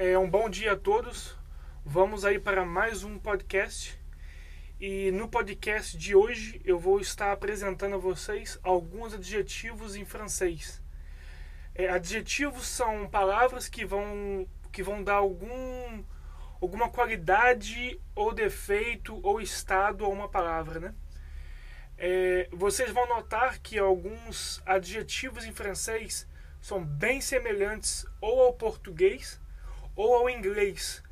É um bom dia a todos. Vamos aí para mais um podcast. E no podcast de hoje eu vou estar apresentando a vocês alguns adjetivos em francês. É, adjetivos são palavras que vão que vão dar algum alguma qualidade ou defeito ou estado a uma palavra, né? É, vocês vão notar que alguns adjetivos em francês são bem semelhantes ou ao português ou ao inglês.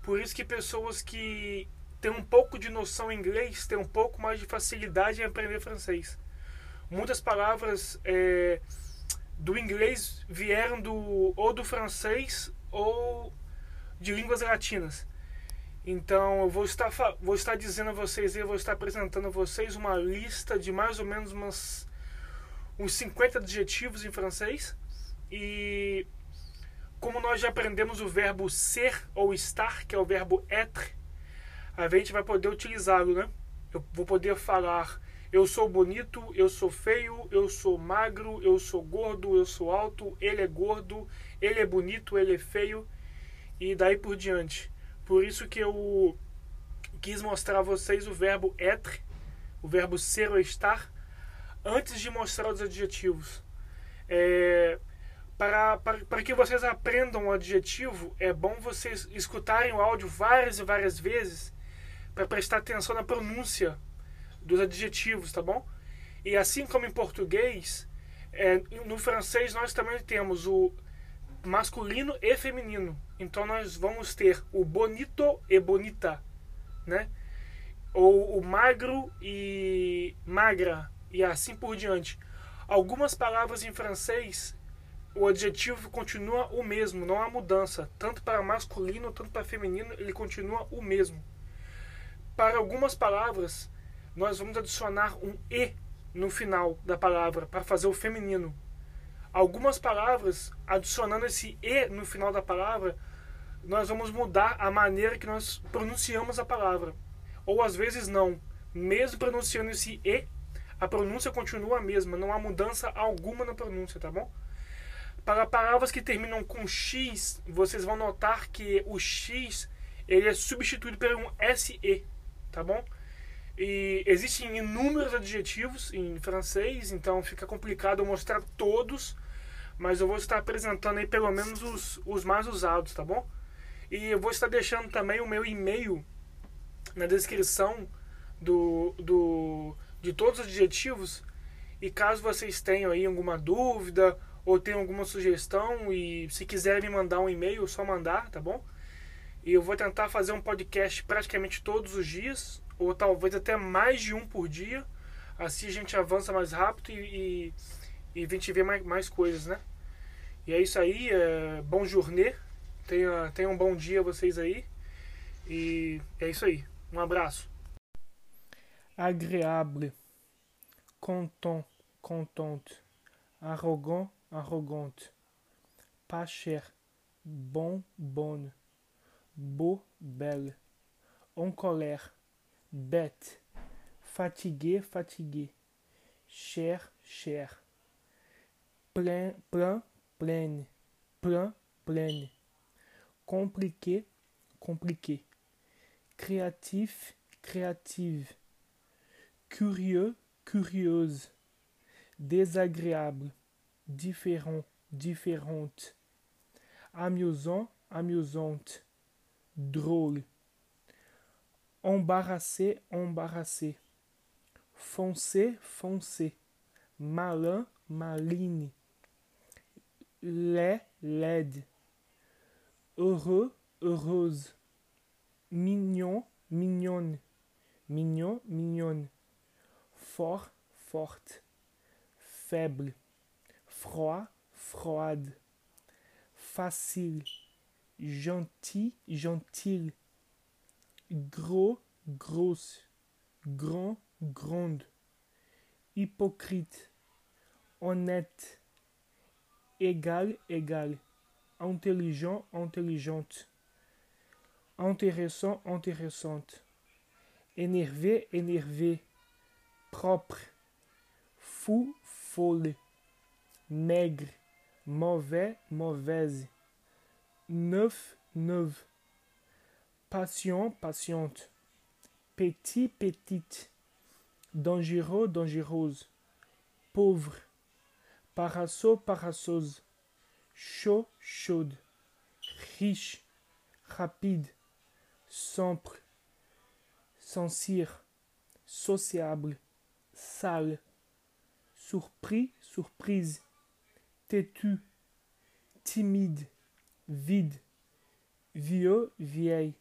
Por isso que pessoas que têm um pouco de noção em inglês têm um pouco mais de facilidade em aprender francês. Muitas palavras é, do inglês vieram do, ou do francês ou de línguas latinas. Então eu vou estar, vou estar dizendo a vocês, eu vou estar apresentando a vocês uma lista de mais ou menos umas, uns 50 adjetivos em francês. E como nós já aprendemos o verbo ser ou estar, que é o verbo être, a gente vai poder utilizá-lo, né? Eu vou poder falar eu sou bonito, eu sou feio, eu sou magro, eu sou gordo, eu sou alto, ele é gordo, ele é bonito, ele é feio e daí por diante. Por isso que eu quis mostrar a vocês o verbo être, o verbo ser ou estar, antes de mostrar os adjetivos. É, para, para, para que vocês aprendam o adjetivo, é bom vocês escutarem o áudio várias e várias vezes para prestar atenção na pronúncia dos adjetivos, tá bom? E assim como em português, é, no francês nós também temos o masculino e feminino. Então nós vamos ter o bonito e bonita, né? Ou o magro e magra e assim por diante. Algumas palavras em francês o adjetivo continua o mesmo, não há mudança. Tanto para masculino, tanto para feminino, ele continua o mesmo. Para algumas palavras, nós vamos adicionar um e no final da palavra para fazer o feminino. Algumas palavras, adicionando esse e no final da palavra, nós vamos mudar a maneira que nós pronunciamos a palavra. Ou às vezes não. Mesmo pronunciando esse e, a pronúncia continua a mesma, não há mudança alguma na pronúncia, tá bom? Para palavras que terminam com X, vocês vão notar que o X ele é substituído por um SE, tá bom? E existem inúmeros adjetivos em francês, então fica complicado eu mostrar todos, mas eu vou estar apresentando aí pelo menos os, os mais usados, tá bom? E eu vou estar deixando também o meu e-mail na descrição do, do, de todos os adjetivos. E caso vocês tenham aí alguma dúvida ou tem alguma sugestão e se quiserem me mandar um e-mail, só mandar, tá bom? E eu vou tentar fazer um podcast praticamente todos os dias, ou talvez até mais de um por dia. Assim a gente avança mais rápido e, e, e a gente vê mais, mais coisas, né? E é isso aí, é, bom journée, tenha, tenha um bom dia vocês aí. E é isso aí, um abraço. Agréable, content, contente, arrogant, arrogante, pas cher, bon, bonne, beau, belle, en colère, bête, fatigué, fatigué, cher, cher, plein, plein, pleine, plein, pleine, compliqué, compliqué, créatif, créative, curieux, curieuse, désagréable, différent, différente, amusant, amusante, drôle, embarrassé, embarrassé, foncé, foncé, malin, maligne, laid, laide, heureux, heureuse, mignon, mignonne, mignon, mignonne, fort, forte, faible, froid, froide, facile, gentil, gentil, gros, grosse, grand, grande, hypocrite, honnête, égal, égal, intelligent, intelligente, intéressant, intéressante, énervé, énervé, propre, fou, folle maigre, mauvais, mauvaise, neuf, neuve. Patient, patiente. Petit, petite. Dangereux, dangereuse. Pauvre. Parasol, parasouse. Chaud, chaude. Riche, rapide. Sempre. Sincère. Sociable. Sale. Surpris, surprise. Têtu. Timide. Vide. Vieux, vieille.